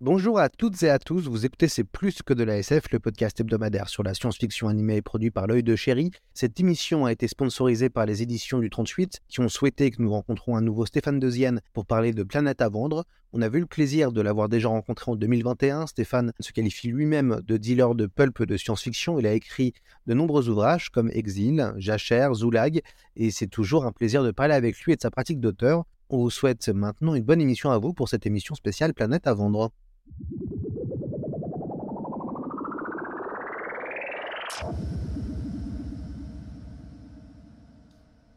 Bonjour à toutes et à tous, vous écoutez C'est plus que de la SF, le podcast hebdomadaire sur la science-fiction animée produit par l'œil de chéri. Cette émission a été sponsorisée par les éditions du 38 qui ont souhaité que nous rencontrons un nouveau Stéphane Deuxienne pour parler de Planète à vendre. On a eu le plaisir de l'avoir déjà rencontré en 2021. Stéphane se qualifie lui-même de dealer de pulp de science-fiction. Il a écrit de nombreux ouvrages comme Exil, Jachère, Zoulag et c'est toujours un plaisir de parler avec lui et de sa pratique d'auteur. On vous souhaite maintenant une bonne émission à vous pour cette émission spéciale Planète à vendre.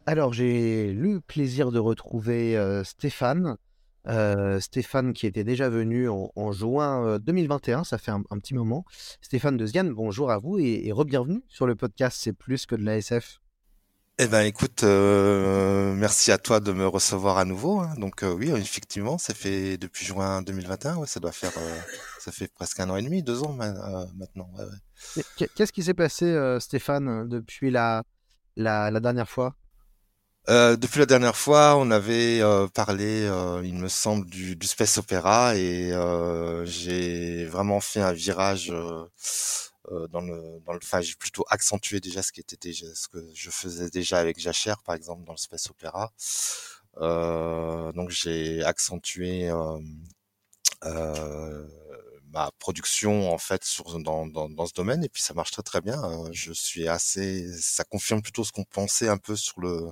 Alors, j'ai le plaisir de retrouver euh, Stéphane. Euh, Stéphane qui était déjà venu en, juin euh, 2021, ça fait un, petit moment. Stéphane de Ziane, bonjour à vous et, et re-bienvenue sur le podcast C'est plus que de la SF. Eh ben, écoute, euh, merci à toi de me recevoir à nouveau. hein. Donc euh, oui, effectivement, ça fait depuis juin 2021, ouais, ça doit faire, euh, ça fait presque un an et demi, deux ans ma- maintenant. ouais, ouais. Qu'est-ce qui s'est passé, Stéphane, depuis la, la, la dernière fois? Depuis la dernière fois, on avait parlé, il me semble, du, du space opéra et j'ai vraiment fait un virage dans le, dans le, enfin, j'ai plutôt accentué déjà ce qui était déjà, ce que je faisais déjà avec Jachère, par exemple, dans le space opéra. Euh, donc j'ai accentué euh, euh, ma production en fait sur dans, dans, dans ce domaine et puis ça marche très très bien. Euh, Je suis assez, ça confirme plutôt ce qu'on pensait un peu sur le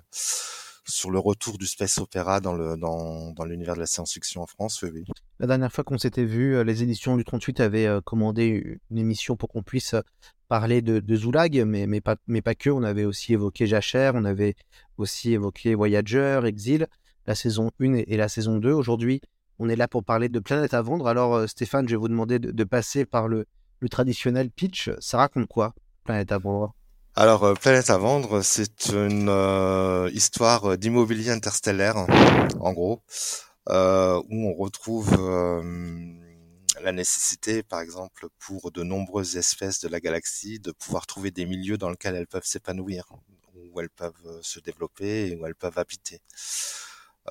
sur le retour du space opéra dans le dans, dans l'univers de la science-fiction en France. Oui. La dernière fois qu'on s'était vu, euh, les éditions du 38 avaient euh, commandé une émission pour qu'on puisse euh, parler de, de Zoulag, mais, mais, pas, mais pas que. On avait aussi évoqué Jachère, on avait aussi évoqué Voyager, Exil, la saison 1 et, la saison 2. Aujourd'hui, on est là pour parler de Planète à vendre. Alors, Stéphane, je vais vous demander de, de passer par le, le traditionnel pitch. Ça raconte quoi, Planète à vendre? Alors euh, Planète à vendre, c'est une euh, histoire d'immobilier interstellaire, en gros, euh, où on retrouve euh, la nécessité, par exemple, pour de nombreuses espèces de la galaxie, de pouvoir trouver des milieux dans lesquels elles peuvent s'épanouir, où elles peuvent euh, se développer et où elles peuvent habiter.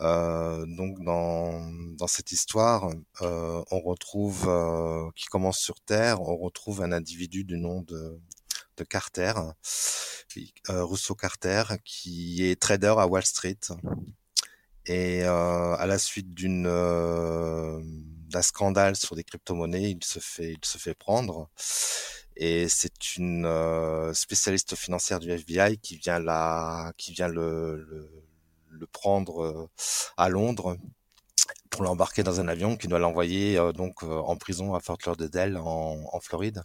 Euh, donc dans, dans cette histoire, euh, on retrouve, euh, qui commence sur Terre, on retrouve un individu du nom de Carter, euh, Russo Carter, qui est trader à Wall Street. Et euh, à la suite d'une euh, d'un scandale sur des crypto-monnaies, il se fait prendre. Et c'est une spécialiste financière du FBI qui vient la qui vient le prendre à Londres pour l'embarquer dans un avion qui doit l'envoyer donc en prison à Fort Lauderdale en Floride.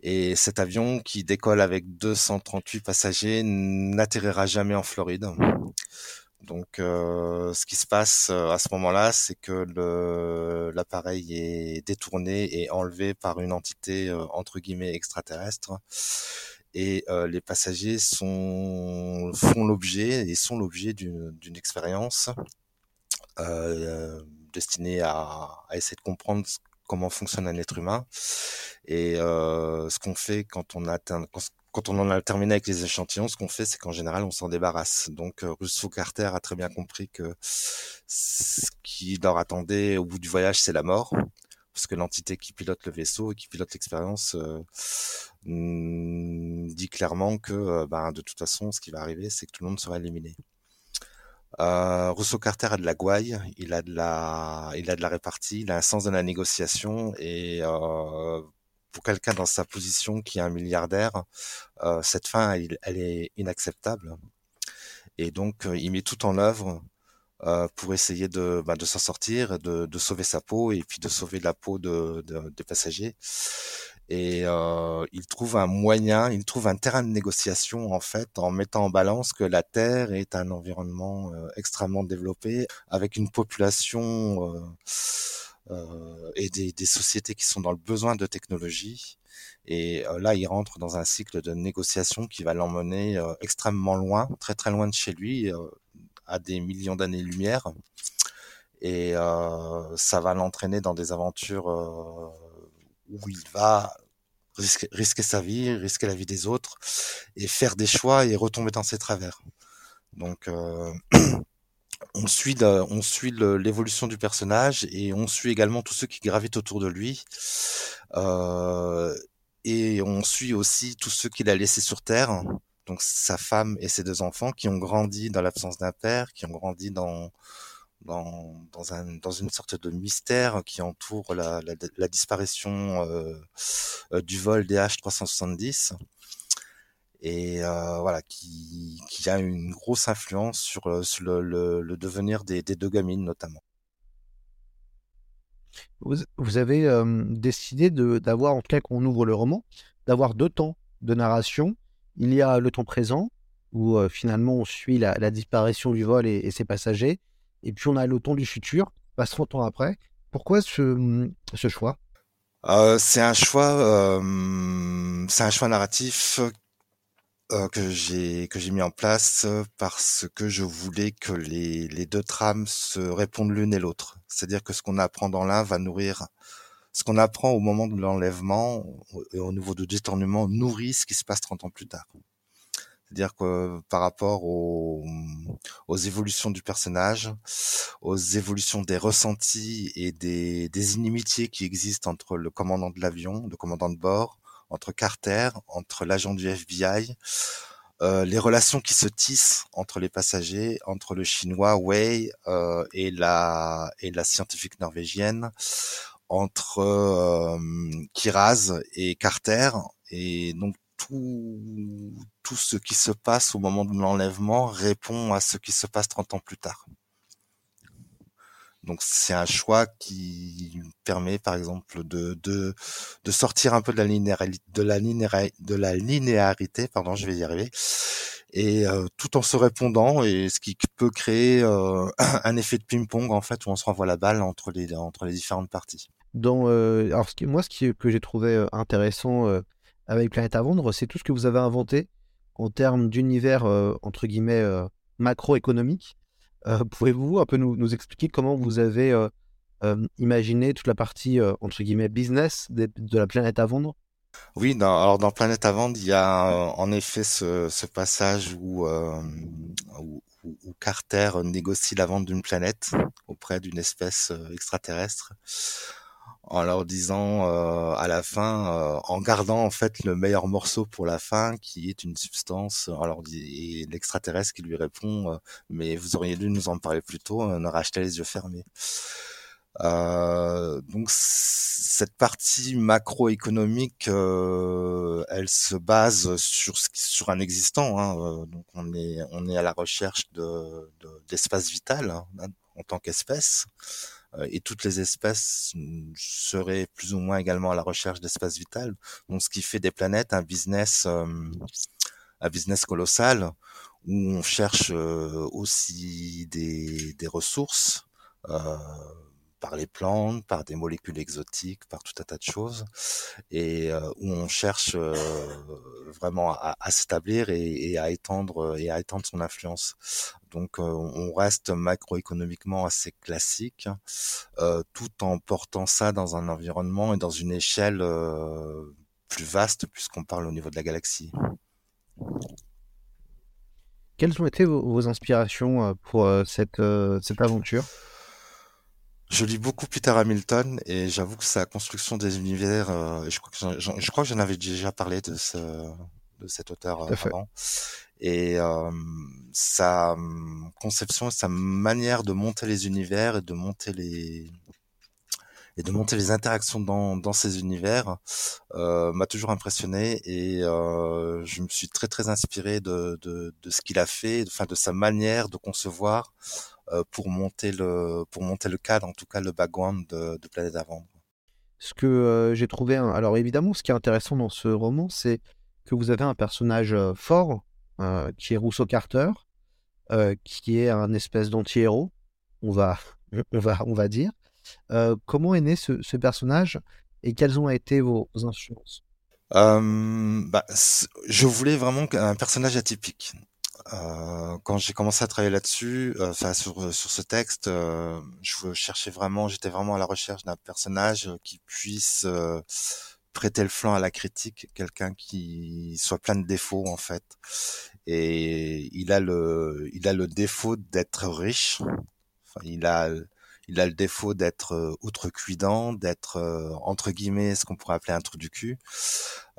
Et cet avion qui décolle avec 238 passagers n'atterrira jamais en Floride. Donc, euh, ce qui se passe euh, à ce moment-là, c'est que l'appareil est détourné et enlevé par une entité euh, entre guillemets extraterrestre, et les passagers sont font l'objet et sont l'objet d'une expérience destinée à, à essayer de comprendre comment fonctionne un être humain et euh, ce qu'on fait quand on atteint quand, on en a terminé avec les échantillons, ce qu'on fait, c'est qu'en général, on s'en débarrasse. Donc, euh, Russo Carter a très bien compris que ce qui leur attendait au bout du voyage, c'est la mort, parce que l'entité qui pilote le vaisseau et qui pilote l'expérience euh, dit clairement que, ben, de toute façon, ce qui va arriver, c'est que tout le monde sera éliminé. Euh, Russo Carter a de la gouaille, il a de la, il a de la répartie, il a un sens de la négociation et euh, pour quelqu'un dans sa position qui est un milliardaire, euh, cette fin, il- elle est inacceptable. Et donc, euh, il met tout en œuvre euh, pour essayer de, bah, de s'en sortir, de, de sauver sa peau et puis de sauver la peau de, de des passagers. Et euh, il trouve un moyen, il trouve un terrain de négociation en fait en mettant en balance que la Terre est un environnement euh, extrêmement développé avec une population euh, euh, et des, des, sociétés qui sont dans le besoin de technologie. Et là, il rentre dans un cycle de négociation qui va l'emmener extrêmement loin, très très loin de chez lui, à des millions d'années-lumière. Et ça va l'entraîner dans des aventures où il va risquer, sa vie, risquer la vie des autres, et faire des choix et retomber dans ses travers. Donc, euh, on suit, on suit l'évolution du personnage et on suit également tous ceux qui gravitent autour de lui. Euh, et on suit aussi tous ceux qu'il a laissés sur Terre, donc sa femme et ses deux enfants qui ont grandi dans l'absence d'un père, qui ont grandi dans dans, dans, un, dans une sorte de mystère qui entoure la, disparition euh, euh, du vol des H370 et euh, voilà qui, qui a une grosse influence sur, le, le devenir des, des, deux gamines notamment. Vous, vous avez euh, décidé d'avoir, en tout cas qu'on ouvre le roman, d'avoir deux temps de narration. Il y a le temps présent, où euh, finalement on suit la, disparition du vol et, ses passagers, et puis on a le temps du futur, passe 30 ans après. Pourquoi ce, choix? Euh, C'est un choix, euh, c'est un choix narratif que j'ai que j'ai mis en place parce que je voulais que les, les deux trames se répondent l'une et l'autre. C'est-à-dire que ce qu'on apprend dans l'un va nourrir ce qu'on apprend au moment de l'enlèvement et au niveau de détournement nourrit ce qui se passe 30 ans plus tard. C'est-à-dire que par rapport aux, évolutions du personnage, aux évolutions des ressentis et des, inimitiés qui existent entre le commandant de l'avion, le commandant de bord, entre Carter, entre l'agent du FBI, euh, les relations qui se tissent entre les passagers, entre le chinois Wei euh, et la scientifique norvégienne, entre euh, Kiraz et Carter, et donc tout, tout ce qui se passe au moment de l'enlèvement répond à ce qui se passe 30 ans plus tard. Donc c'est un choix qui permet par exemple de, de, de sortir un peu de la linéarité, pardon, je vais y arriver, et euh, tout en se répondant et ce qui peut créer euh, un effet de ping-pong en fait où on se renvoie la balle entre les entre les différentes parties. Euh, alors moi ce que j'ai trouvé euh, intéressant euh, avec Planète à vendre, c'est tout ce que vous avez inventé en termes d'univers entre guillemets macroéconomique. Pouvez-vous un peu nous, expliquer comment vous avez imaginé toute la partie entre guillemets business de, la planète à vendre? Oui, dans, alors dans Planète à vendre, il y a en effet ce, passage où, Carter négocie la vente d'une planète auprès d'une espèce extraterrestre en leur disant euh, à la fin, euh, en gardant en fait le meilleur morceau pour la fin, qui est une substance. Alors et l'extraterrestre qui lui répond, euh, mais vous auriez dû nous en parler plus tôt, on aurait acheté les yeux fermés. Euh, donc cette partie macroéconomique, euh, elle se base sur sur un existant. Hein, donc on est on est à la recherche de d'espace de, vital hein, en tant qu'espèce. Euh, et toutes les espèces seraient plus ou moins également à la recherche d'espace vital. Donc, ce qui fait des planètes un business, euh, un business colossal où on cherche euh, aussi des, des ressources par les plantes, par des molécules exotiques, par tout un tas de choses, et euh, où on cherche euh, vraiment à, s'établir et, et, à étendre son influence. Donc euh, on reste macroéconomiquement assez classique, tout en portant ça dans un environnement et dans une échelle plus vaste puisqu'on parle au niveau de la galaxie. Quelles ont été vos, inspirations pour cette aventure? Je lis beaucoup Peter Hamilton et j'avoue que sa construction des univers, euh, je crois que j'en, je crois que j'en avais déjà parlé de ce de cet auteur euh, avant. Et euh, sa conception, sa manière de monter les univers et de monter les et de monter les interactions dans, dans ces univers euh, m'a toujours impressionné et euh, je me suis très très inspiré de, de, de ce qu'il a fait, enfin de sa manière de concevoir pour monter le pour monter le cadre, en tout cas le background de, de Planète à vendre. Ce que j'ai trouvé, alors évidemment, ce qui est intéressant dans ce roman, c'est que vous avez un personnage fort qui est Rousseau Carter, qui est un espèce d'anti-héros, on va, on va, on va dire. comment est né ce, ce, personnage et quelles ont été vos, influences? Bah, Je voulais vraiment un personnage atypique. Euh, quand j'ai commencé à travailler là-dessus, enfin sur sur ce texte, je cherchais vraiment, j'étais vraiment à la recherche d'un personnage qui puisse prêter le flanc à la critique, quelqu'un qui soit plein de défauts en fait. Et il a le, il a le défaut d'être riche. Enfin, il a, il a le défaut d'être euh, outrecuidant, d'être euh, entre guillemets ce qu'on pourrait appeler un trou du cul.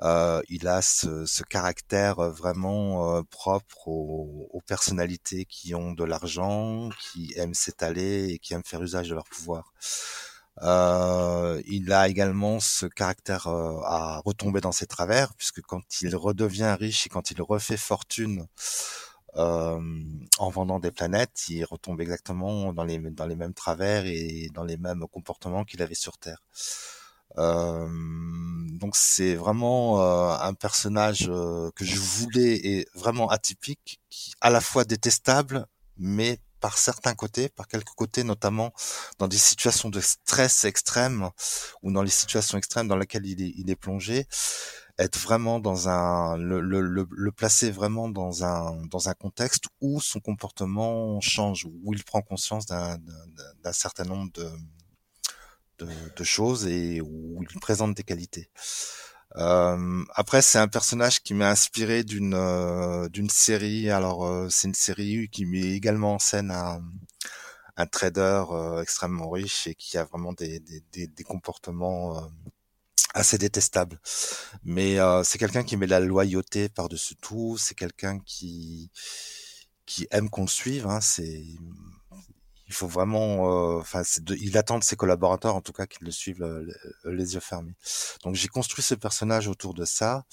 Euh, il a ce, caractère vraiment propre aux, personnalités qui ont de l'argent, qui aiment s'étaler et qui aiment faire usage de leur pouvoir. Il a également ce caractère à retomber dans ses travers, puisque quand il redevient riche et quand il refait fortune en vendant des planètes, il retombe exactement dans les, dans les mêmes travers et dans les mêmes comportements qu'il avait sur Terre. Euh, donc c'est vraiment euh, un personnage que je voulais et vraiment atypique, qui à la fois détestable, mais par certains côtés, par quelques côtés, notamment dans des situations de stress extrême ou dans les situations extrêmes dans lesquelles il est, il est plongé, être vraiment dans un le, le, le, placer vraiment dans un dans un contexte où son comportement change, où il prend conscience d'un certain nombre de, de, de choses et où il présente des qualités. Euh, après, c'est un personnage qui m'a inspiré d'une euh, d'une série. Alors, euh, c'est une série qui met également en scène un, un trader extrêmement riche et qui a vraiment des, des, des, comportements assez détestables. Mais c'est quelqu'un qui met la loyauté par-dessus tout. C'est quelqu'un qui qui aime qu'on le suive. Hein. C'est il faut vraiment, euh, enfin, il attend de ses collaborateurs, en tout cas, qu'ils le suivent les yeux fermés. Donc, j'ai construit ce personnage autour de ça,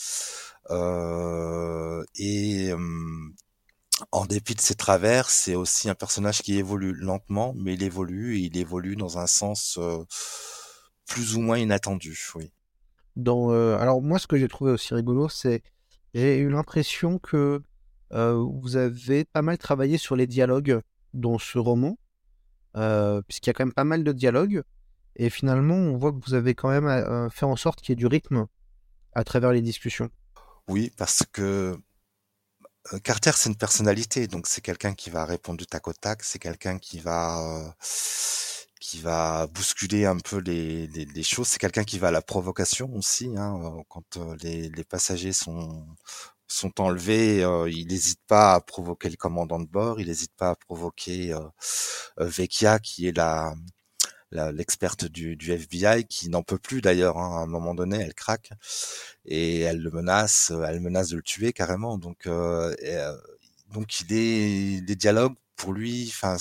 euh, et en dépit de ses travers, c'est aussi un personnage qui évolue lentement, mais il évolue, et il évolue dans un sens euh, plus ou moins inattendu, oui. Dans, alors moi, ce que j'ai trouvé aussi rigolo, c'est j'ai eu l'impression que vous avez pas mal travaillé sur les dialogues dans ce roman. Euh, puisqu'il y a quand même pas mal de dialogues. Et finalement, on voit que vous avez quand même euh, fait en sorte qu'il y ait du rythme à travers les discussions. Oui, parce que euh, Carter, c'est une personnalité, donc c'est quelqu'un qui va répondre du tac au tac, c'est quelqu'un qui va qui va bousculer un peu les, les, les choses, c'est quelqu'un qui va à la provocation aussi. Hein, quand les, les passagers sont sont enlevés, euh, il n'hésite pas à provoquer le commandant de bord, il n'hésite pas à provoquer euh, euh, Vecchia, qui est la l'experte du, du, FBI qui n'en peut plus d'ailleurs hein, à un moment donné elle craque et elle le menace elle menace de le tuer carrément donc donc il est les dialogues pour lui enfin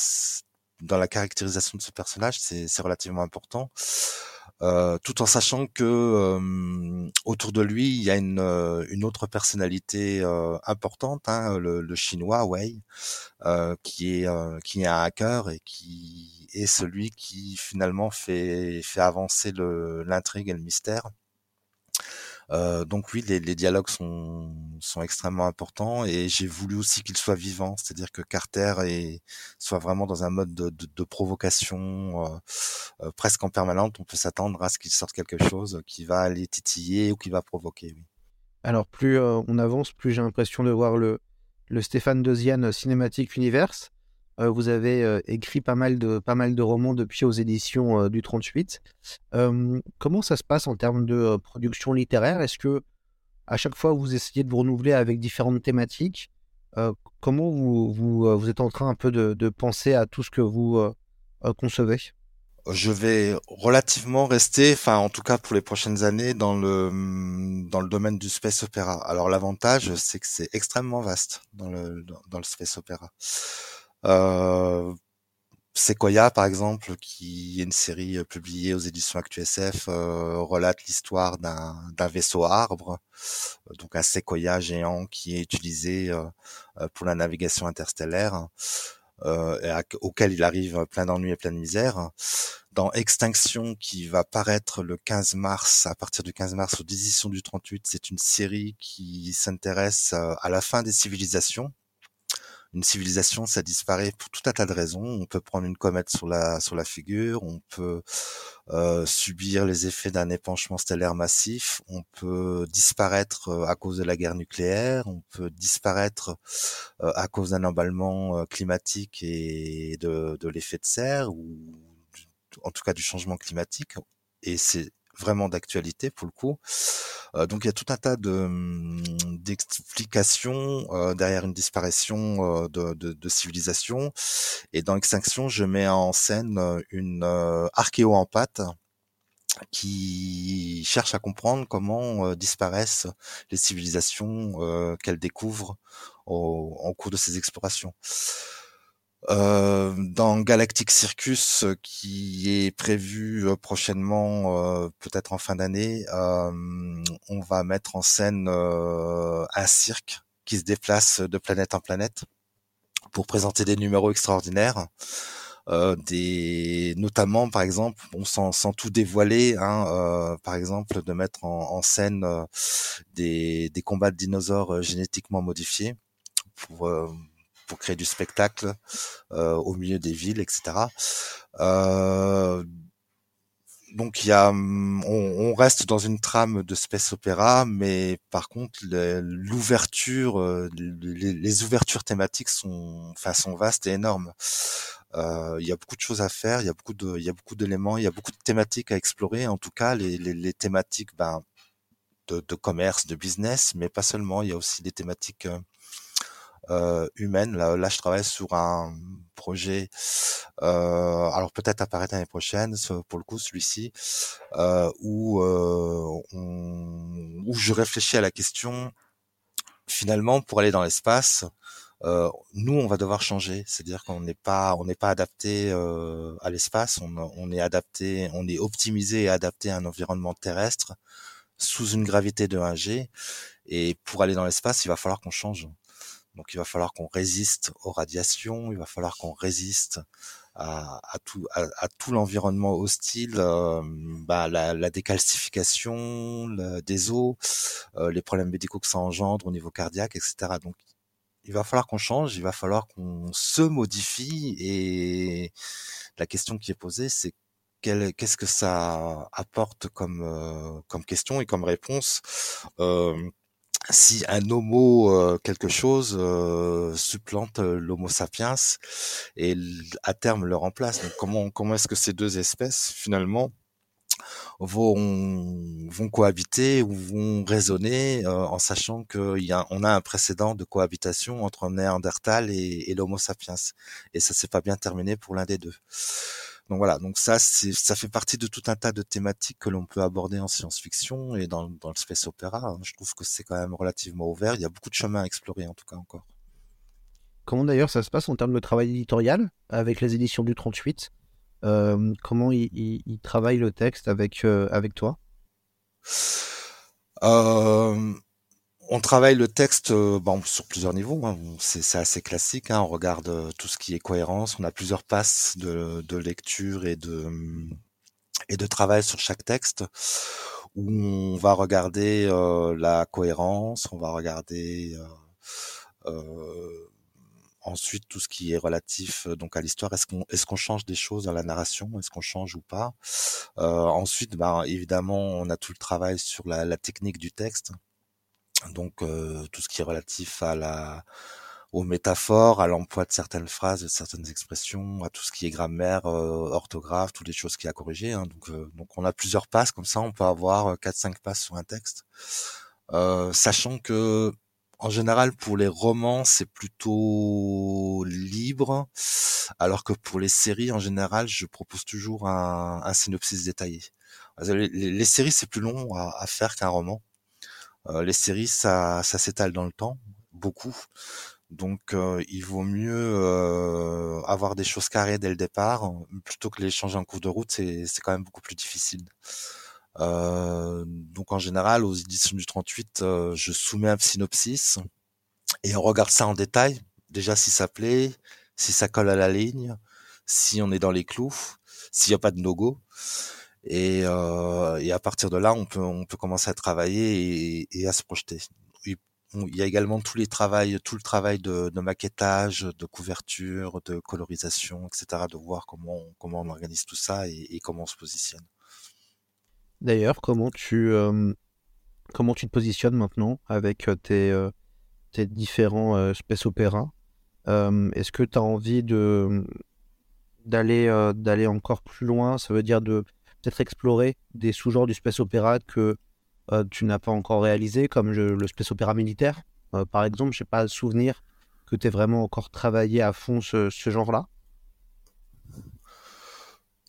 dans la caractérisation de ce personnage c'est relativement important euh, tout en sachant que euh, autour de lui il y a une, euh, autre personnalité importante, hein, le, chinois Wei, qui est un hacker et qui est celui qui finalement fait avancer l'intrigue et le mystère. Euh, donc oui, les, les, dialogues sont, sont extrêmement importants et j'ai voulu aussi qu'ils soient vivants, c'est-à-dire que Carter est, soit vraiment dans un mode de, de, de provocation euh, euh, presque en permanente. On peut s'attendre à ce qu'il sorte quelque chose qui va aller titiller ou qui va provoquer. Oui. Alors plus euh, on avance, plus j'ai l'impression de voir le, le Stéphane Deuxiane Cinématique Universe. Euh, vous avez euh, écrit pas mal, de, pas mal de romans depuis aux éditions euh, du 38. comment ça se passe en termes de production littéraire? Est-ce que à chaque fois vous essayez de vous renouveler avec différentes thématiques? Comment vous, vous, vous, êtes en train un peu de, de penser à tout ce que vous concevez? Je vais relativement rester, enfin en tout cas pour les prochaines années, dans le dans le domaine du space opéra. Alors l'avantage, c'est que c'est extrêmement vaste dans le dans le space opéra. Euh, Sequoia, par exemple, qui est une série euh, publiée aux éditions ActuSF, euh, relate l'histoire d'un vaisseau arbre, euh, donc un séquoia géant qui est utilisé pour la navigation interstellaire. euh, et auquel il arrive plein d'ennuis et plein de misère. Dans Extinction, qui va paraître le 15 mars, à partir du 15 mars aux éditions du 38, c'est une série qui s'intéresse à la fin des civilisations, une civilisation, ça disparaît pour tout un tas de raisons. On peut prendre une comète sur la sur la figure, on peut euh, subir les effets d'un épanchement stellaire massif, on peut disparaître euh, à cause de la guerre nucléaire, on peut disparaître euh, à cause d'un emballement climatique et de, de l'effet de serre ou en tout cas du changement climatique. Et c'est vraiment d'actualité pour le coup. Euh, donc il y a tout un tas de hum, d'explications euh, derrière une disparition euh, de, de, civilisation. Et dans Extinction, je mets en scène une archéo-empathe qui cherche à comprendre comment disparaissent les civilisations qu'elle découvre au, en cours de ses explorations. Euh, dans Galactic Circus, euh, qui est prévu euh, prochainement, peut-être en fin d'année, on va mettre en scène un cirque qui se déplace de planète en planète pour présenter des numéros extraordinaires. Euh, des notamment par exemple on sans, sans tout dévoiler hein, euh, par exemple de mettre en, en scène des, des combats de dinosaures génétiquement modifiés pour pour créer du spectacle euh, au milieu des villes, etc. Euh, donc il y a, on, on, reste dans une trame de space opéra, mais par contre l'ouverture, euh, les, les, ouvertures thématiques sont, enfin, sont vastes et énormes. Il y a beaucoup de choses à faire, il y a beaucoup de, il y a beaucoup d'éléments, il y a beaucoup de thématiques à explorer. En tout cas, les, les, les thématiques, ben, de, de, commerce, de business, mais pas seulement. Il y a aussi des thématiques humaine. Là, là, je travaille sur un projet, euh, alors peut-être apparaître l'année prochaine, pour le coup celui-ci, euh, où, euh, où je réfléchis à la question, finalement, pour aller dans l'espace, euh, nous, on va devoir changer. C'est-à-dire qu'on n'est pas, on n'est pas adapté euh, à l'espace. On, on, est adapté, on est optimisé et adapté à un environnement terrestre sous une gravité de 1G. Et pour aller dans l'espace, il va falloir qu'on change. Donc il va falloir qu'on résiste aux radiations, il va falloir qu'on résiste à, tout, à, tout l'environnement hostile, euh, bah, la, la, décalcification des eaux, euh, les problèmes médicaux que ça engendre au niveau cardiaque, etc. Donc il va falloir qu'on change, il va falloir qu'on se modifie et la question qui est posée, c'est qu'est-ce que ça apporte comme euh, comme question et comme réponse euh, si un homo euh, quelque chose euh, supplante euh, l'homo sapiens et à terme le remplace. Comment comment est-ce que ces deux espèces finalement vont vont cohabiter ou vont raisonner en sachant qu'il y a on a un précédent de cohabitation entre Néandertal et, et l'Homo sapiens? Et ça s'est pas bien terminé pour l'un des deux. Donc voilà, donc ça, ça fait partie de tout un tas de thématiques que l'on peut aborder en science-fiction et dans, dans le space opéra. Hein. Je trouve que c'est quand même relativement ouvert. Il y a beaucoup de chemins à explorer, en tout cas encore. Comment d'ailleurs ça se passe en termes de travail éditorial avec les éditions du 38 euh, Comment ils il, travaillent le texte avec, euh, avec toi? Euh, on travaille le texte euh, sur plusieurs niveaux. Hein. C'est assez classique. Hein. On regarde euh, tout ce qui est cohérence. On a plusieurs passes de, lecture et de et de travail sur chaque texte où on va regarder euh, la cohérence, on va regarder ensuite tout ce qui est relatif donc à l'histoire. Est-ce qu'on change des choses dans la narration? Est-ce qu'on change ou pas? Ensuite, ben, évidemment, on a tout le travail sur la technique du texte donc euh, tout ce qui est relatif à la aux métaphores, à l'emploi de certaines phrases, de certaines expressions, à tout ce qui est grammaire, euh, orthographe, toutes les choses qu'il y a à corriger. Hein. Donc, euh, donc on a plusieurs passes comme ça, on peut avoir quatre cinq passes sur un texte, sachant que en général pour les romans c'est plutôt libre, alors que pour les séries en général je propose toujours un, un synopsis détaillé. Les, séries c'est plus long à faire qu'un roman. Euh, les séries, ça, ça s'étale dans le temps, beaucoup. Donc, euh, il vaut mieux euh, avoir des choses carrées dès le départ, plutôt que les changer en cours de route, c'est quand même beaucoup plus difficile. donc, en général, aux éditions du 38, je soumets un synopsis et on regarde ça en détail. Déjà, si ça plaît, si ça colle à la ligne, si on est dans les clous, s'il n'y a pas de no-go. Et, euh, et, à partir de là, on peut, on peut commencer à travailler et, et à se projeter. Il y a également tous les travails, tout le travail de, de, maquettage, de couverture, de colorisation, etc. De voir comment, comment on organise tout ça et, et comment on se positionne. D'ailleurs, comment tu euh, comment tu te positionnes maintenant avec tes, euh, tes différents euh, space opéras? Est-ce que tu as envie de d'aller d'aller encore plus loin? Ça veut dire de peut-être explorer des sous-genres du space opéra que tu n'as pas encore réalisé, comme le space opéra militaire, par exemple. Je n'ai pas le souvenir que tu aies vraiment encore travaillé à fond ce, ce genre-là.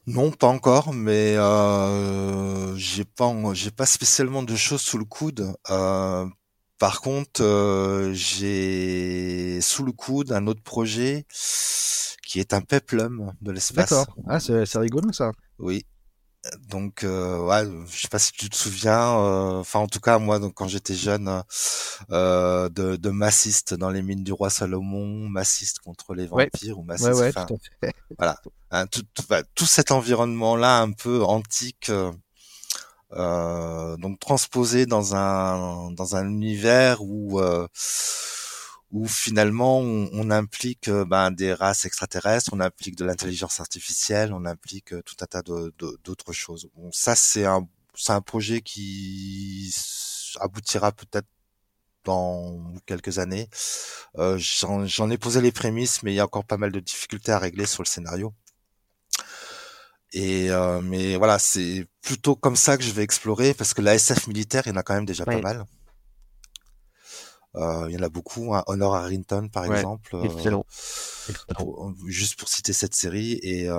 Non, pas encore, mais euh, j'ai pas j'ai pas spécialement de choses sous le coude. Euh, par contre, euh, j'ai sous le coude un autre projet qui est un peplum de l'espace. D'accord. Ah, c'est rigolo ça. Oui, donc euh, ouais, je sais pas si tu te souviens, euh, enfin en tout cas moi donc quand j'étais jeune, euh, de, de massiste dans les mines du roi Salomon, massiste contre les vampires ou massiste, ouais, voilà, hein, tout, tout, tout, cet environnement là un peu antique, euh, donc transposé dans un dans un univers où où finalement on, implique euh, ben, des races extraterrestres, on implique de l'intelligence artificielle, on implique euh, tout un tas d'autres choses. Bon, ça c'est un c'est un projet qui aboutira peut-être dans quelques années. Euh, J'en ai posé les prémices, mais il y a encore pas mal de difficultés à régler sur le scénario. Et euh, mais voilà, c'est plutôt comme ça que je vais explorer parce que la SF militaire, il y en a quand même déjà pas mal. Euh, il y en a beaucoup. Hein. Honor Harrington, par exemple. Euh, excellent. juste pour citer cette série. Et euh,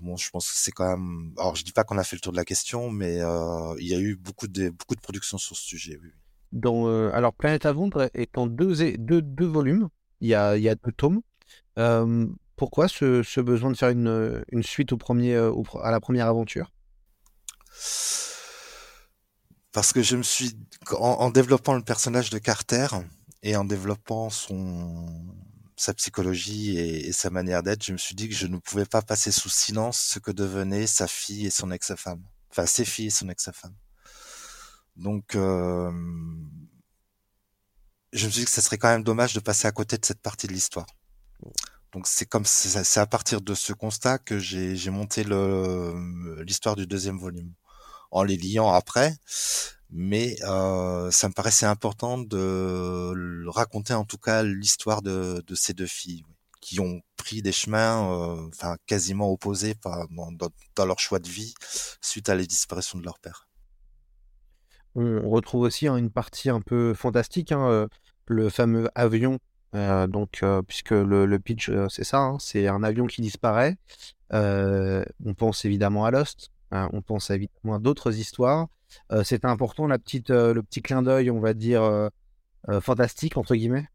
bon, je pense que c'est quand même. Alors, je dis pas qu'on a fait le tour de la question, mais euh, il y a eu beaucoup de beaucoup de productions sur ce sujet. Oui. Dans, euh, alors, Planète à Vondre est en deux, deux, deux volumes. Il y a, il y a deux tomes. pourquoi ce, ce, besoin de faire une, une suite au premier, à la première aventure? Parce que je me suis en, développant le personnage de Carter et en développant son sa psychologie et, sa manière d'être, je me suis dit que je ne pouvais pas passer sous silence ce que devenaient sa fille et son ex-femme, enfin ses filles et son ex-femme. Donc euh, je me suis dit que ce serait quand même dommage de passer à côté de cette partie de l'histoire. Donc c'est comme c'est à partir de ce constat que j'ai monté l'histoire du deuxième volume en les liant après. Mais euh, ça me paraissait important de raconter en tout cas l'histoire de, ces deux filles qui ont pris des chemins euh, enfin quasiment opposés dans, leur choix de vie suite à la disparition de leur père. On retrouve aussi hein, une partie un peu fantastique, hein, euh, le fameux avion. Donc, puisque le, pitch, c'est ça, hein, c'est un avion qui disparaît. on pense évidemment à Lost, Hein, on pense évidemment à d'autres histoires. Euh, C'était important la petite, euh, le petit clin d'œil, on va dire, euh, fantastique, entre guillemets?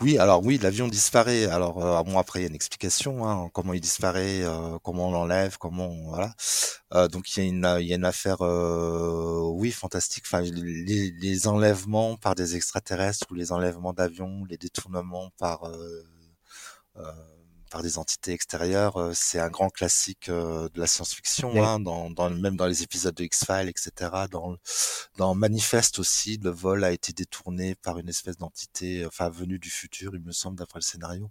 Oui, alors oui, l'avion disparaît. Alors bon, après il y a une explication, hein, comment il disparaît, comment on l'enlève, comment voilà. donc il y a une, y a une affaire, oui, fantastique. Enfin, les, les, enlèvements par des extraterrestres ou les enlèvements d'avions, les détournements par par des entités extérieures, euh, c'est un grand classique euh, de la science-fiction, hein, dans, dans, même dans les épisodes de X-Files, etc. Dans, dans Manifeste aussi, le vol a été détourné par une espèce d'entité, enfin venue du futur, il me semble, d'après le scénario.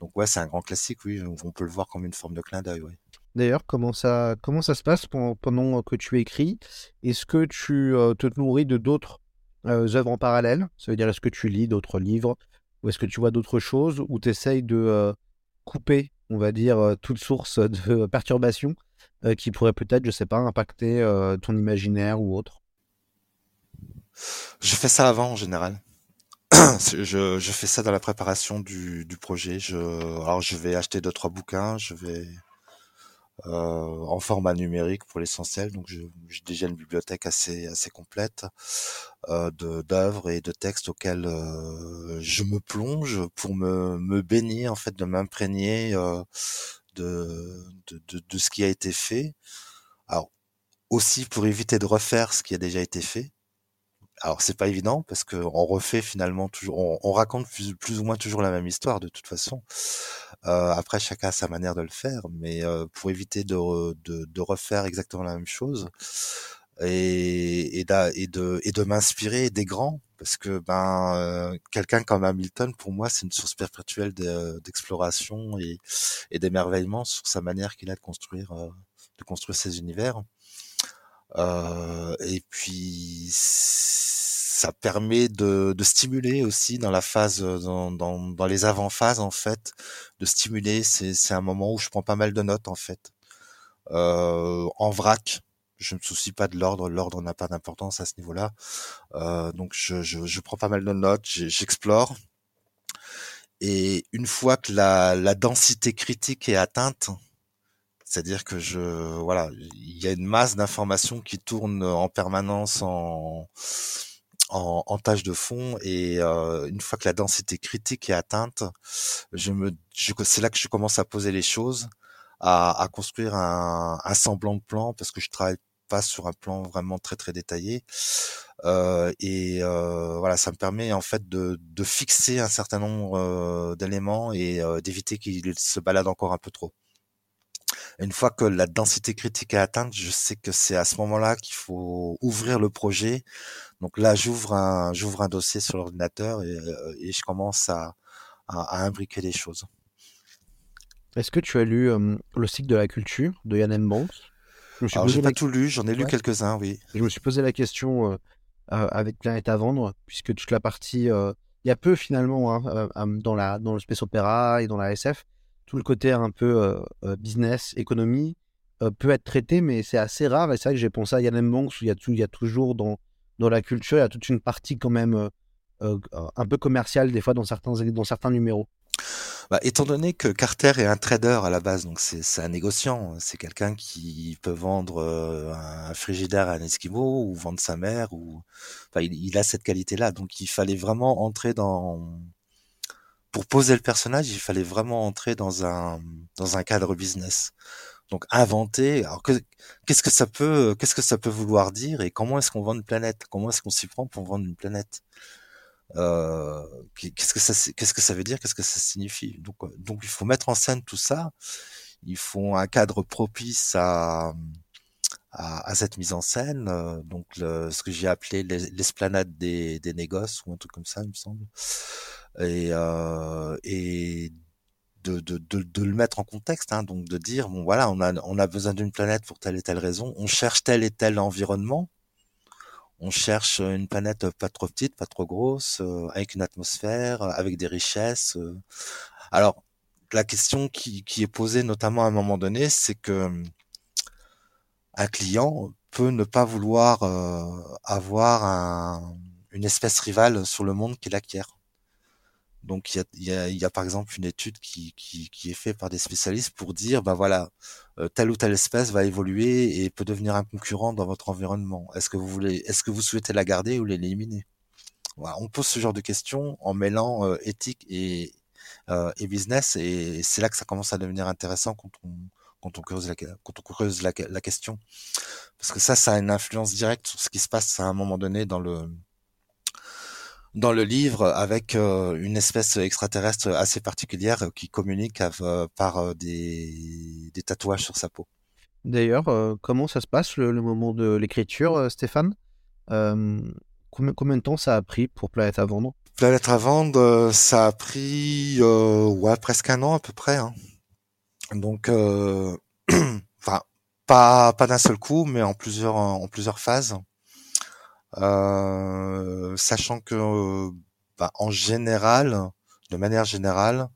Donc ouais, c'est un grand classique, oui, on peut le voir comme une forme de clin d'œil, oui. D'ailleurs, comment ça, comment ça se passe pendant, que tu écris? Est-ce que tu euh, te nourris de d'autres œuvres en parallèle? Ça veut dire, est-ce que tu lis d'autres livres? Ou est-ce que tu vois d'autres choses? Ou tu essayes de couper, on va dire, euh, toute source de perturbation euh, qui pourrait peut-être, je sais pas, impacter euh, ton imaginaire ou autre? Je fais ça avant en général. je, fais ça dans la préparation du, projet. Je, alors je vais acheter deux trois bouquins, je vais en format numérique pour l'essentiel. Donc j'ai déjà une bibliothèque assez assez complète euh, d'œuvres et de textes auxquels euh, je me plonge pour me me baigner en fait, de m'imprégner euh, de, de, de de ce qui a été fait. Alors aussi pour éviter de refaire ce qui a déjà été fait alors c'est pas évident parce que on refait finalement toujours, on, on raconte plus, plus, ou moins toujours la même histoire de toute façon. Euh, après, chacun a sa manière de le faire, mais euh, pour éviter de, de, de, refaire exactement la même chose et, et, et de, et de m'inspirer des grands, parce que ben euh, quelqu'un comme Hamilton, pour moi, c'est une source perpétuelle d'exploration et, et d'émerveillement sur sa manière qu'il a de construire, euh, de construire ses univers. Euh, et puis ça permet de, de, stimuler aussi dans la phase, dans, dans, dans les avant-phases en fait, de stimuler. C'est un moment où je prends pas mal de notes en fait, euh, en vrac. Je me soucie pas de l'ordre, l'ordre n'a pas d'importance à ce niveau-là. Euh, donc je, je, je, prends pas mal de notes, j'explore. Et une fois que la, la densité critique est atteinte, c'est-à-dire que je, voilà, il y a une masse d'informations qui tournent en permanence en, en, en tâche de fond et euh, une fois que la densité critique est atteinte, je me, c'est là que je commence à poser les choses, à, construire un, un, semblant de plan parce que je travaille pas sur un plan vraiment très très détaillé euh, et euh, voilà, ça me permet en fait de, de fixer un certain nombre d'éléments et d'éviter qu'ils se baladent encore un peu trop. Une fois que la densité critique est atteinte, je sais que c'est à ce moment-là qu'il faut ouvrir le projet. Donc là, j'ouvre un, j'ouvre un dossier sur l'ordinateur et, euh, et, je commence à, à, à, imbriquer les choses. Est-ce que tu as lu euh, le cycle de la culture de Yann M. Banks? Je n'ai pas tout lu, j'en ai lu quelques-uns, oui. Je me suis posé la question euh, avec Planète à vendre, puisque toute la partie, il y a peu finalement hein, dans, la, dans le space opéra et dans la SF, le côté un peu euh, business, économie, euh, peut être traité, mais c'est assez rare. Et c'est vrai que j'ai pensé à Yann. Banks, où il y, a il y a toujours dans, la culture, il y a toute une partie quand même euh, un peu commerciale, des fois, dans certains, numéros. Bah, étant donné que Carter est un trader à la base, donc c'est un négociant, c'est quelqu'un qui peut vendre un frigidaire à un esquimau ou vendre sa mère, ou enfin, il a cette qualité-là. Donc il fallait vraiment entrer dans pour poser le personnage, il fallait vraiment entrer dans un dans un cadre business. Donc inventer. Alors qu'est-ce que ça peut qu'est-ce que ça peut vouloir dire et comment est-ce qu'on vend une planète? Comment est-ce qu'on s'y prend pour vendre une planète? Euh, Qu'est-ce que ça qu'est-ce que ça veut dire? Qu'est-ce que ça signifie? Donc donc il faut mettre en scène tout ça. Il faut un cadre propice à à, cette mise en scène. Donc le, ce que j'ai appelé l'esplanade des, des négoces ou un truc comme ça, il me semble et, euh, et de, de, de, de, le mettre en contexte, hein, donc de dire bon voilà, on a, on a besoin d'une planète pour telle et telle raison, on cherche tel et tel environnement, on cherche une planète pas trop petite, pas trop grosse, euh, avec une atmosphère, avec des richesses. Euh. Alors la question qui, qui est posée notamment à un moment donné, c'est que un client peut ne pas vouloir euh, avoir un, une espèce rivale sur le monde qu'il acquiert. Donc il y a, par exemple une étude qui, est faite par des spécialistes pour dire, ben voilà, euh, telle ou telle espèce va évoluer et peut devenir un concurrent dans votre environnement. Est-ce que vous voulez, est-ce que vous souhaitez la garder ou l'éliminer? On pose ce genre de questions en mêlant euh, éthique et, euh, et business, et c'est là que ça commence à devenir intéressant quand on quand on creuse la, quand on creuse la, la question, parce que ça, ça a une influence directe sur ce qui se passe à un moment donné dans le dans le livre avec euh, une espèce extraterrestre assez particulière euh, qui communique euh, par des, des, tatouages sur sa peau. D'ailleurs, comment ça se passe le, le moment de l'écriture, Stéphane? Combien, combien, de temps ça a pris pour Planète à vendre? Planète à vendre, ça a pris ouais, presque un an à peu près. Hein. Donc, enfin, pas, pas d'un seul coup, mais en plusieurs, en plusieurs phases. Euh, sachant que, bah, en général, de manière générale,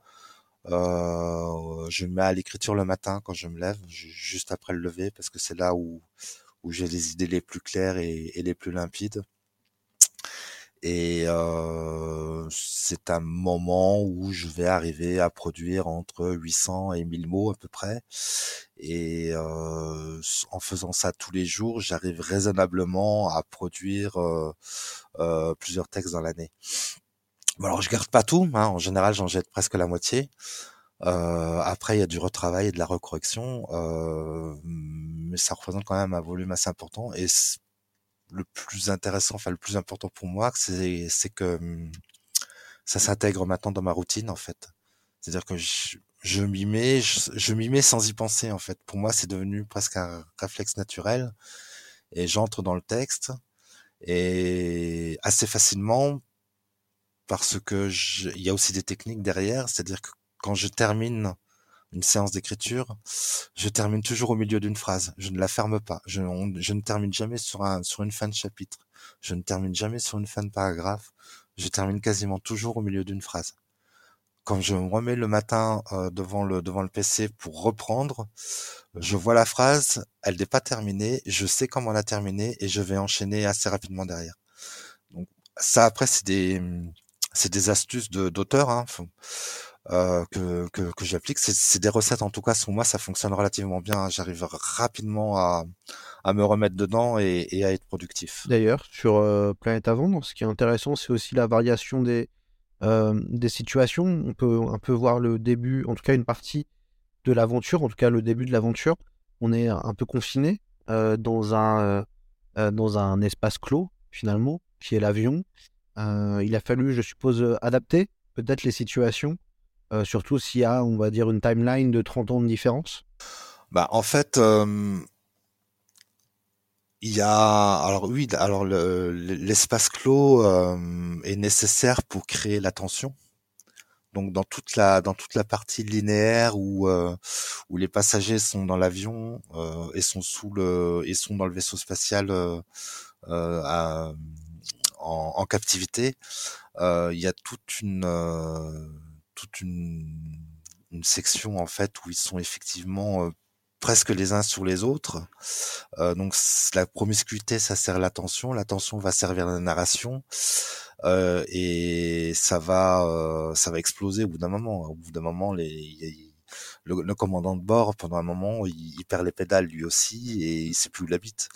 euh, je me mets à l'écriture le matin quand je me lève, juste après le lever, parce que c'est là où, où j'ai les idées les plus claires et les plus limpides. Et euh, c'est un moment où je vais arriver à produire entre 800 et 1000 mots à peu près. Et euh, en faisant ça tous les jours, j'arrive raisonnablement à produire euh, plusieurs textes dans l'année. Bon, alors je garde pas tout, hein. en général j'en jette presque la moitié. Euh, après, il y a du retravail et de la recorrection, euh, mais ça représente quand même un volume assez important. Le plus intéressant, enfin le plus important pour moi, c'est que hum, ça s'intègre maintenant dans ma routine en fait. C'est-à-dire que je, m'y mets, je, je m'y mets sans y penser en fait. Pour moi, c'est devenu presque un réflexe naturel et j'entre dans le texte et assez facilement parce que il y a aussi des techniques derrière. C'est-à-dire que quand je termine une séance d'écriture, je termine toujours au milieu d'une phrase. Je ne la ferme pas. Je, ne termine jamais sur un sur une fin de chapitre. Je ne termine jamais sur une fin de paragraphe. Je termine quasiment toujours au milieu d'une phrase. Quand je me remets le matin euh, devant le PC pour reprendre, je vois la phrase, elle n'est pas terminée, je sais comment la terminer et je vais enchaîner assez rapidement derrière. Donc ça après c'est des astuces de d'auteur hein, euh, que que, que j'applique. C'est des recettes en tout cas. Sur moi, ça fonctionne relativement bien. hein. J'arrive rapidement à à me remettre dedans et, à être productif. D'ailleurs, sur euh, Planète à vendre, ce qui est intéressant, c'est aussi la variation des, euh, des situations. On peut un peu voir le début, en tout cas une partie de l'aventure, en tout cas le début de l'aventure. On est un peu confiné dans un, dans un espace clos, finalement, qui est l'avion. Il a fallu, je suppose, adapter peut-être les situations, euh, surtout s'il y a, on va dire, une timeline de 30 ans de différence. Bah en fait. il y a alors oui alors le- l'espace clos est nécessaire pour créer la tension donc dans toute la dans toute la partie linéaire où euh, où les passagers sont dans l'avion euh, et sont sous le et sont dans le vaisseau spatial en, captivité il y a toute une toute une section en fait où ils sont effectivement euh, presque les uns sur les autres. Euh, donc la promiscuité, ça sert l'attention, l'attention va servir la narration, euh, et ça va, euh, ça va exploser au bout d'un moment. Au bout d'un moment, les, le, le commandant de bord, pendant un moment, il, il perd les pédales lui aussi, et il sait plus où il habite.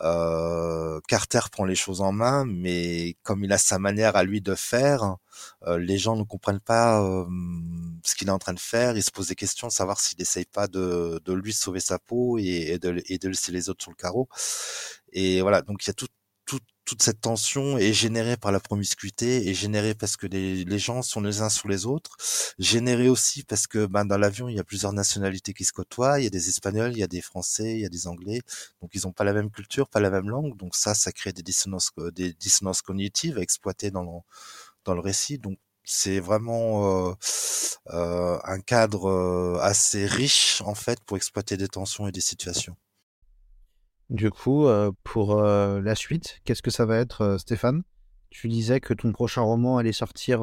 Euh, Carter prend les choses en main, mais comme il a sa manière à lui de faire, euh, les gens ne comprennent pas euh, ce qu'il est en train de faire. Ils se posent des questions, savoir s'il essaye pas de, de lui sauver sa peau et, et de, et de laisser les autres sur le carreau. Et voilà, donc il y a tout- toute cette tension est générée par la promiscuité, est générée parce que les, gens sont les uns sous les autres, générée aussi parce que ben, dans l'avion, il y a plusieurs nationalités qui se côtoient, il y a des Espagnols, il y a des Français, il y a des Anglais, donc ils n'ont pas la même culture, pas la même langue, donc ça, ça crée des dissonances, des dissonances cognitives à exploiter dans le, dans le récit, donc c'est vraiment euh, euh, un cadre euh, assez riche en fait pour exploiter des tensions et des situations. Du coup, euh, pour euh, la suite, qu'est-ce que ça va être, euh, Stéphane? Tu disais que ton prochain roman allait sortir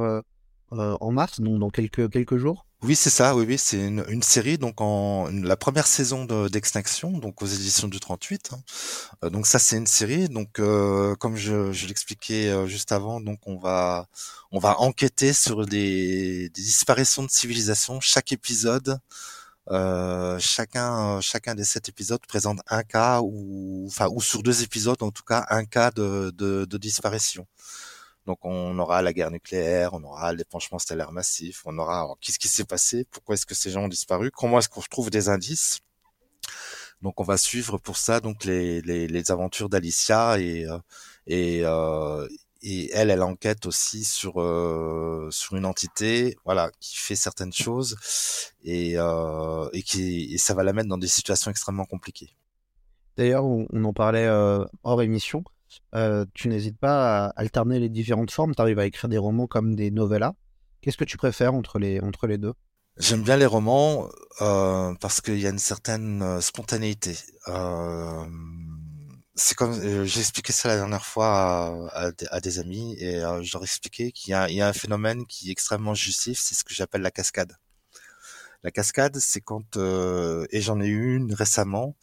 en mars, donc dans quelques, jours? Oui, c'est ça, oui, oui, c'est une, série, donc en la première saison de- d'Extinction, donc aux éditions du 38. hein. Donc ça, c'est une série, donc euh, comme je, je l'expliquais juste avant, donc on va on va enquêter sur des, des disparitions de civilisation. Chaque épisode, euh, chacun chacun des sept épisodes présente un cas ou enfin ou sur deux épisodes en tout cas un cas de de, de disparition. Donc on aura la guerre nucléaire, on aura l'épanchement stellaire massif, on aura qu'est-ce qui s'est passé, pourquoi est-ce que ces gens ont disparu, comment est-ce qu'on retrouve des indices. Donc on va suivre pour ça donc les, les, les aventures d'Alicia et euh, et euh, et elle elle enquête aussi sur euh, sur une entité voilà qui fait certaines choses et euh, et qui et ça va la mettre dans des situations extrêmement compliquées. D'ailleurs, on, on en parlait euh, hors émission. Tu n'hésites pas à alterner les différentes formes. Tu arrives à écrire des romans comme des novellas. Qu'est-ce que tu préfères entre les, entre les deux? J'aime bien les romans parce qu'il y a une certaine spontanéité. Euh, c'est comme euh, j'ai expliqué ça la dernière fois à, à des- amis et euh, je leur expliquais qu'il y y a un phénomène qui est extrêmement justif, c'est ce que j'appelle la cascade. La cascade, c'est quand euh, et j'en ai eu une récemment.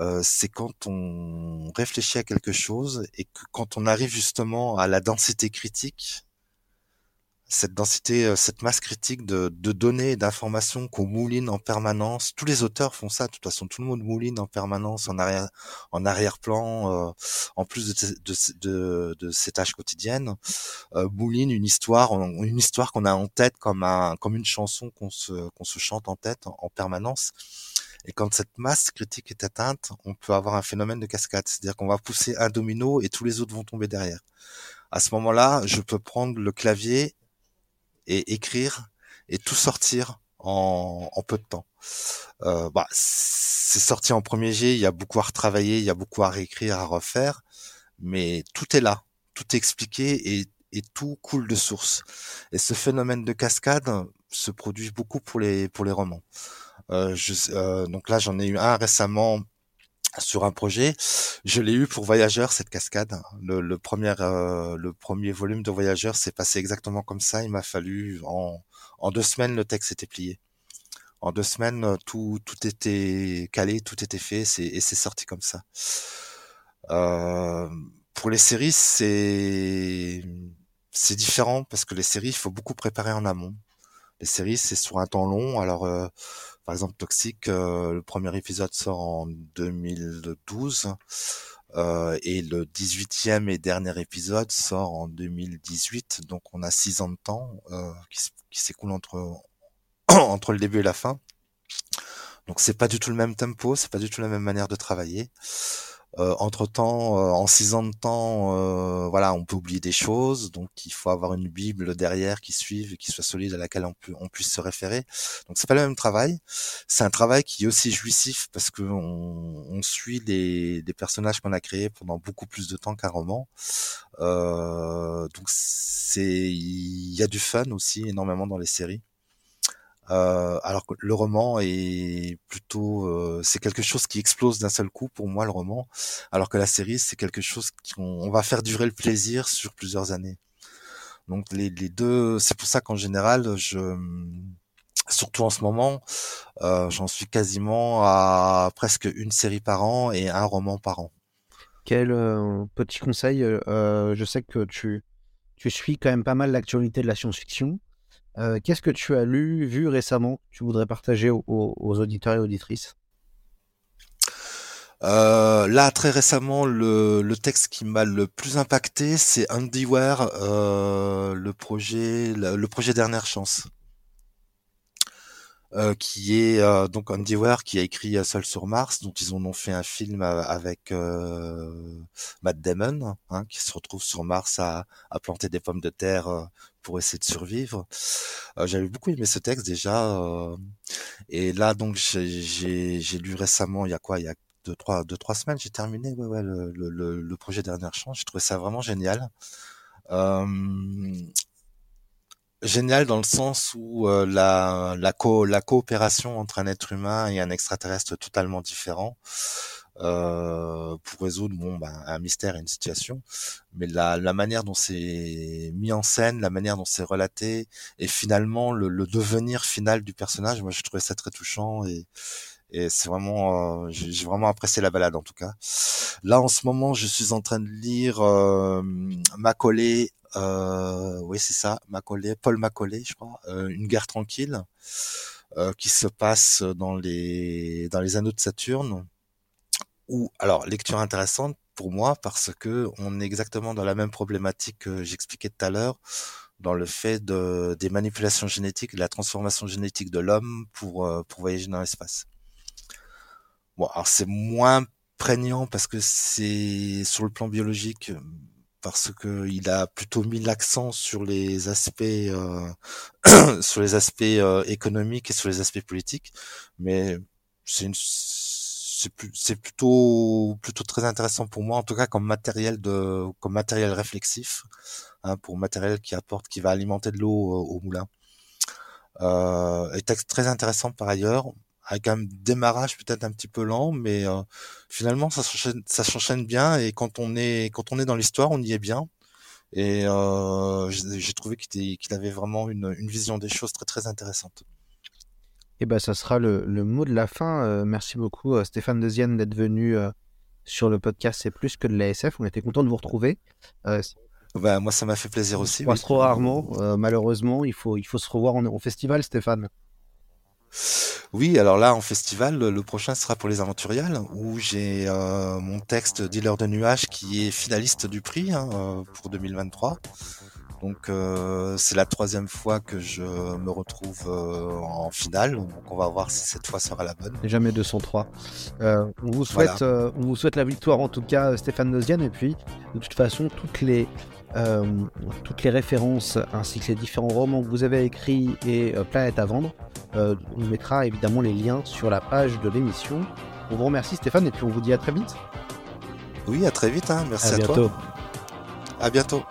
euh, c'est quand on réfléchit à quelque chose et que quand on arrive justement à la densité critique cette densité, euh, cette masse critique de, de données d'informations qu'on mouline en permanence. Tous les auteurs font ça. De toute façon, tout le monde mouline en permanence en arrière, en arrière-plan, euh, en plus de, de, de, de ses tâches quotidiennes, euh, mouline une histoire, une histoire qu'on a en tête comme un, comme une chanson qu'on se, qu'on se chante en tête en permanence. Et quand cette masse critique est atteinte, on peut avoir un phénomène de cascade, c'est-à-dire qu'on va pousser un domino et tous les autres vont tomber derrière. À ce moment-là, je peux prendre le clavier et écrire et tout sortir en, en peu de temps. Euh, bah, c'est sorti en premier jet, il y a beaucoup à retravailler, il y a beaucoup à réécrire, à refaire, mais tout est là, tout est expliqué et, et tout coule de source. Et ce phénomène de cascade se produit beaucoup pour les pour les romans. Euh, je, euh, donc là, j'en ai eu un récemment sur un projet. Je l'ai eu pour Voyageurs cette cascade. Le, premier euh, le premier volume de Voyageurs s'est passé exactement comme ça. Il m'a fallu en deux semaines le texte était plié. En deux semaines tout tout était calé, tout était fait, et c'est sorti comme ça. Euh, pour les séries, c'est c'est différent parce que les séries, il faut beaucoup préparer en amont. Les séries, c'est sur un temps long. Alors, euh, par exemple, Toxic, euh, le premier épisode sort en 2012 euh, et le 18e et dernier épisode sort en 2018. Donc, on a six ans de temps euh, qui, qui s'écoulent entre entre le début et la fin. Donc, c'est pas du tout le même tempo, c'est pas du tout la même manière de travailler. Euh, entre temps, euh, en six ans de temps, euh, voilà, on peut oublier des choses, donc il faut avoir une bible derrière qui suive, qui soit solide, à laquelle on, puisse se référer. Donc c'est pas le même travail. C'est un travail qui est aussi jouissif parce que on, on suit des, des personnages qu'on a créés pendant beaucoup plus de temps qu'un roman. donc c'est, il y a du fun aussi énormément dans les séries. Euh, alors que le roman est plutôt, euh, c'est quelque chose qui explose d'un seul coup pour moi le roman, alors que la série c'est quelque chose qu'on on va faire durer le plaisir sur plusieurs années. Donc les, les deux, c'est pour ça qu'en général, je, surtout en ce moment, euh, j'en suis quasiment à presque une série par an et un roman par an. Quel euh, petit conseil euh, Je sais que tu, tu suis quand même pas mal l'actualité de la science-fiction. Qu'est-ce que tu as lu, vu récemment, que tu voudrais partager aux, auditeurs et auditrices? Là, très récemment, le, texte qui m'a le plus impacté, c'est Handyware, euh, le projet, le, projet Dernière Chance, euh, qui est euh, donc Handyware qui a écrit Seul sur Mars, dont ils en ont fait un film avec Matt Damon, hein, qui se retrouve sur Mars à, à planter des pommes de terre pour essayer de survivre. Euh, J'avais beaucoup aimé ce texte déjà. Euh, et là, donc, j'ai lu récemment, il y a quoi Il y a deux, trois, deux, trois semaines, j'ai terminé ouais, ouais, le, le, le, projet Dernière Chance. J'ai trouvé ça vraiment génial. Euh, génial dans le sens où euh, la, la, co la coopération entre un être humain et un extraterrestre totalement différent euh, pour résoudre bon, ben, un mystère et une situation. Mais la, la manière dont c'est mis en scène, la manière dont c'est relaté, et finalement le, le, devenir final du personnage, moi je trouvais ça très touchant et, et c'est vraiment, euh, j'ai vraiment apprécié la balade en tout cas. Là en ce moment, je suis en train de lire euh, Macaulay, oui c'est ça, Macaulay, Paul Macaulay, je crois, euh, Une guerre tranquille, euh, qui se passe dans les dans les anneaux de Saturne ou alors lecture intéressante pour moi parce que on est exactement dans la même problématique que j'expliquais tout à l'heure dans le fait de des manipulations génétiques, la transformation génétique de l'homme pour euh, pour voyager dans l'espace. Bon, alors c'est moins prégnant parce que c'est sur le plan biologique parce que il a plutôt mis l'accent sur les aspects euh, sur les aspects euh, économiques et sur les aspects politiques, mais c'est une c'est plutôt plutôt très intéressant pour moi en tout cas comme matériel de comme matériel réflexif hein, pour matériel qui apporte qui va alimenter de l'eau au, au, moulin. Euh, et très intéressant par ailleurs avec un démarrage peut-être un petit peu lent mais euh, finalement ça s'enchaîne bien et quand on est quand on est dans l'histoire on y est bien et euh, j'ai trouvé qu'il qu avait vraiment une, une vision des choses très très intéressante et eh ben, ça sera le, le, mot de la fin. Euh, merci beaucoup, Stéphane Dezienne, d'être venu sur le podcast C'est plus que de l'ASF. On était content de vous retrouver. bah, moi, ça m'a fait plaisir aussi. On oui. trop rarement, malheureusement. Il faut, il faut se revoir en, en festival, Stéphane. Oui, alors là, en festival, le prochain sera pour les Aventuriales, où j'ai euh, mon texte Dealer de nuages qui est finaliste du prix hein, pour 2023 Donc euh, c'est la troisième fois que je me retrouve euh, en finale. Donc on va voir si cette fois sera la bonne. Jamais 203. Euh, on, vous souhaite, Voilà. euh, on vous souhaite la victoire en tout cas, Stéphane Nozian. Et puis, de toute façon, toutes les, euh, toutes les références ainsi que les différents romans que vous avez écrits et euh, Planète à vendre, euh, on mettra évidemment les liens sur la page de l'émission. On vous remercie Stéphane et puis on vous dit à très vite. Oui, à très vite. Hein. Merci à à, bientôt. toi. À bientôt.